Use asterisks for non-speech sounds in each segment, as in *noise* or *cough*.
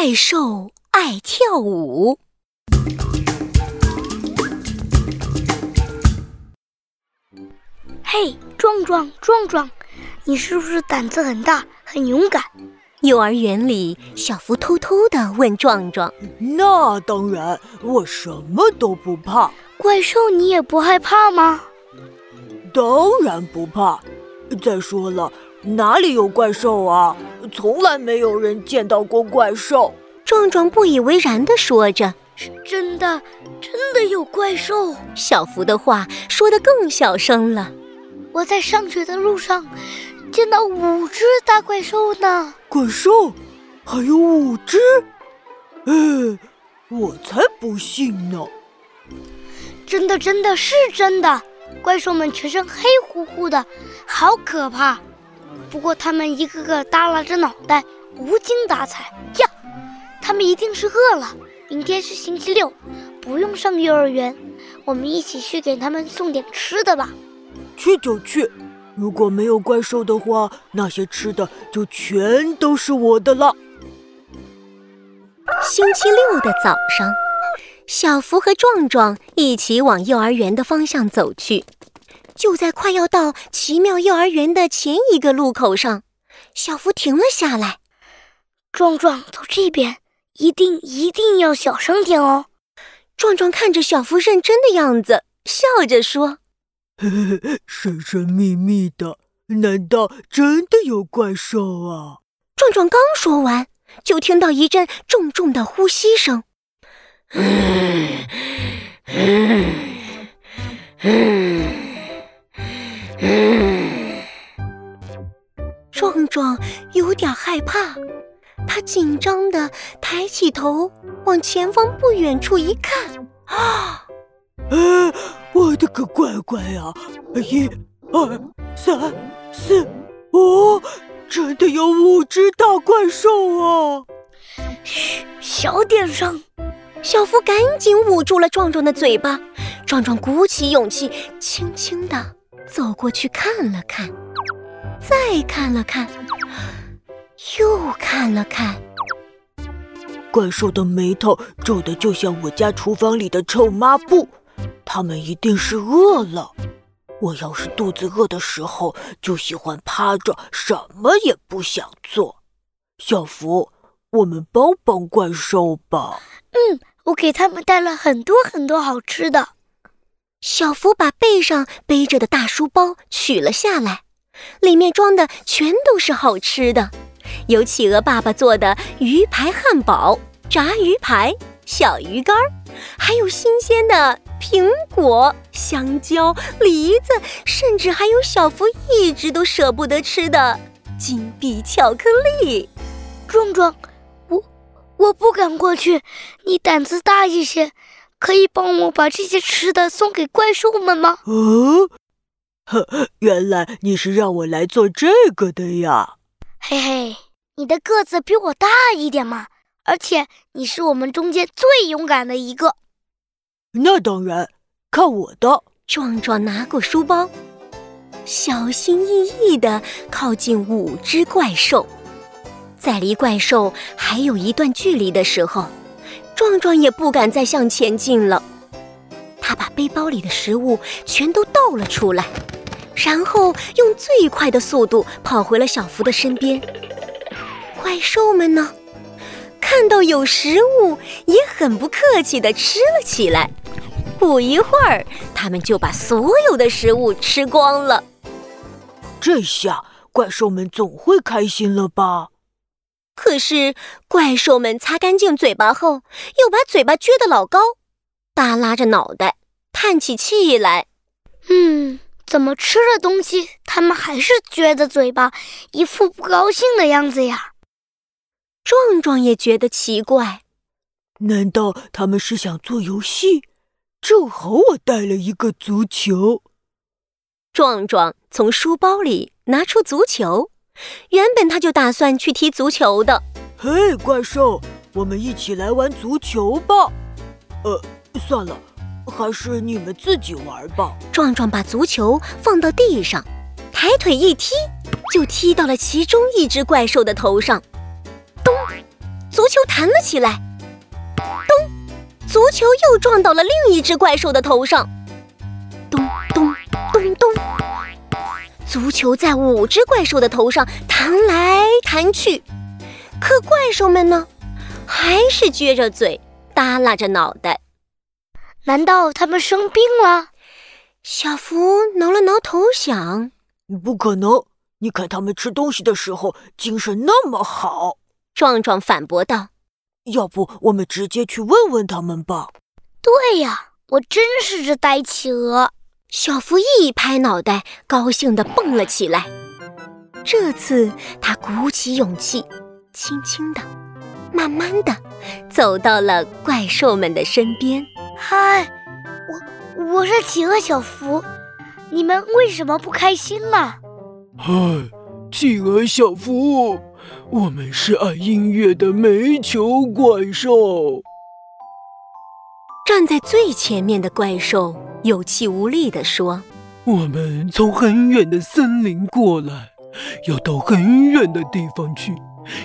怪兽爱跳舞。嘿，壮壮，壮壮，你是不是胆子很大，很勇敢？幼儿园里，小福偷偷的问壮壮：“那当然，我什么都不怕。怪兽你也不害怕吗？”“当然不怕。再说了，哪里有怪兽啊？从来没有人见到过怪兽。”壮壮不以为然地说着：“是真的，真的有怪兽。”小福的话说得更小声了：“我在上学的路上。”见到五只大怪兽呢！怪兽，还有五只？哎，我才不信呢！真的，真的是真的！怪兽们全身黑乎乎的，好可怕。不过他们一个个耷拉着脑袋，无精打采呀。他们一定是饿了。明天是星期六，不用上幼儿园，我们一起去给他们送点吃的吧。去就去。如果没有怪兽的话，那些吃的就全都是我的了。星期六的早上，小福和壮壮一起往幼儿园的方向走去。就在快要到奇妙幼儿园的前一个路口上，小福停了下来。壮壮，走这边，一定一定要小声点哦。壮壮看着小福认真的样子，笑着说。呵呵，神神秘秘的，难道真的有怪兽啊？壮壮刚说完，就听到一阵重重的呼吸声。*laughs* *sighs* 壮壮有点害怕，他紧张的抬起头，往前方不远处一看，啊！呃，我的个乖乖呀！一、二、三、四、五，真的有五只大怪兽啊！嘘，小点声。小福赶紧捂住了壮壮的嘴巴。壮壮鼓起勇气，轻轻地走过去看了看，再看了看，又看了看。怪兽的眉头皱得就像我家厨房里的臭抹布。他们一定是饿了。我要是肚子饿的时候，就喜欢趴着，什么也不想做。小福，我们帮帮怪兽吧。嗯，我给他们带了很多很多好吃的。小福把背上背着的大书包取了下来，里面装的全都是好吃的，有企鹅爸爸做的鱼排汉堡、炸鱼排、小鱼干，还有新鲜的。苹果、香蕉、梨子，甚至还有小福一直都舍不得吃的金币巧克力。壮壮，我我不敢过去，你胆子大一些，可以帮我把这些吃的送给怪兽们吗？哦，呵，原来你是让我来做这个的呀。嘿嘿，你的个子比我大一点嘛，而且你是我们中间最勇敢的一个。那当然，看我的！壮壮拿过书包，小心翼翼地靠近五只怪兽。在离怪兽还有一段距离的时候，壮壮也不敢再向前进了。他把背包里的食物全都倒了出来，然后用最快的速度跑回了小福的身边。怪兽们呢？看到有食物，也很不客气地吃了起来。不一会儿，他们就把所有的食物吃光了。这下怪兽们总会开心了吧？可是怪兽们擦干净嘴巴后，又把嘴巴撅得老高，耷拉着脑袋，叹起气来。嗯，怎么吃了东西，他们还是撅着嘴巴，一副不高兴的样子呀？壮壮也觉得奇怪，难道他们是想做游戏？正好我带了一个足球。壮壮从书包里拿出足球，原本他就打算去踢足球的。嘿，怪兽，我们一起来玩足球吧。呃，算了，还是你们自己玩吧。壮壮把足球放到地上，抬腿一踢，就踢到了其中一只怪兽的头上。咚！足球弹了起来，咚！足球又撞到了另一只怪兽的头上，足球在五只怪兽的头上弹来弹去，可怪兽们呢，还是撅着嘴，耷拉着脑袋。难道他们生病了？小福挠了挠头，想：不可能。你看他们吃东西的时候精神那么好。壮壮反驳道：“要不我们直接去问问他们吧？”对呀，我真是只呆企鹅。小福一拍脑袋，高兴地蹦了起来。这次他鼓起勇气，轻轻地、慢慢地走到了怪兽们的身边。嗨，我我是企鹅小福，你们为什么不开心呢？嗨，企鹅小福，我们是爱音乐的煤球怪兽。站在最前面的怪兽有气无力地说：“我们从很远的森林过来，要到很远的地方去，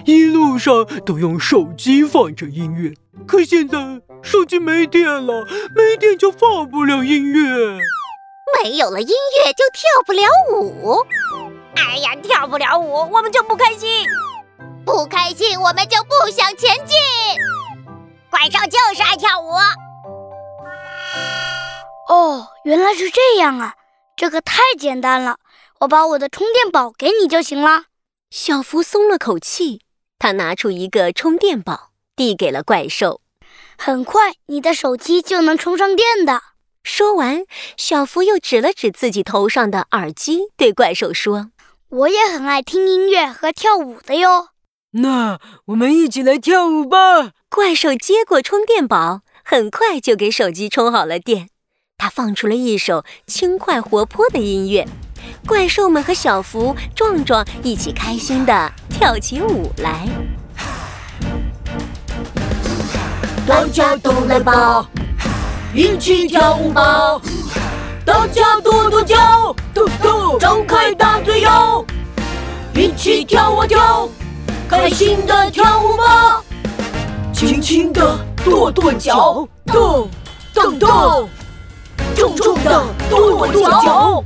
一路上都用手机放着音乐。可现在手机没电了，没电就放不了音乐，没有了音乐就跳不了舞。”哎呀，跳不了舞，我们就不开心；不开心，我们就不想前进。怪兽就是爱跳舞。哦，原来是这样啊！这个太简单了，我把我的充电宝给你就行了。小福松了口气，他拿出一个充电宝，递给了怪兽。很快，你的手机就能充上电的。说完，小福又指了指自己头上的耳机，对怪兽说。我也很爱听音乐和跳舞的哟。那我们一起来跳舞吧！怪兽接过充电宝，很快就给手机充好了电。他放出了一首轻快活泼的音乐，怪兽们和小福、壮壮一起开心地跳起舞来。*sighs* 大家都来吧，一起跳舞吧！大家跺跺脚，跺跺，张开大嘴哟，一起跳啊跳，开心的跳舞吧，轻轻的跺跺脚，跺跺跺，重重的跺跺脚。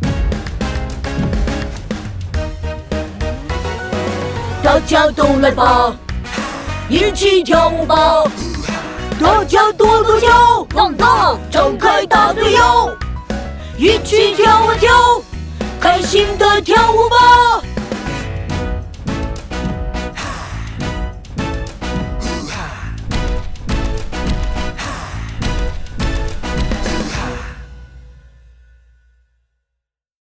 大家都来吧，一起跳舞吧，大家跺跺脚，放荡，张开大嘴哟。一起跳啊跳，开心的跳舞吧。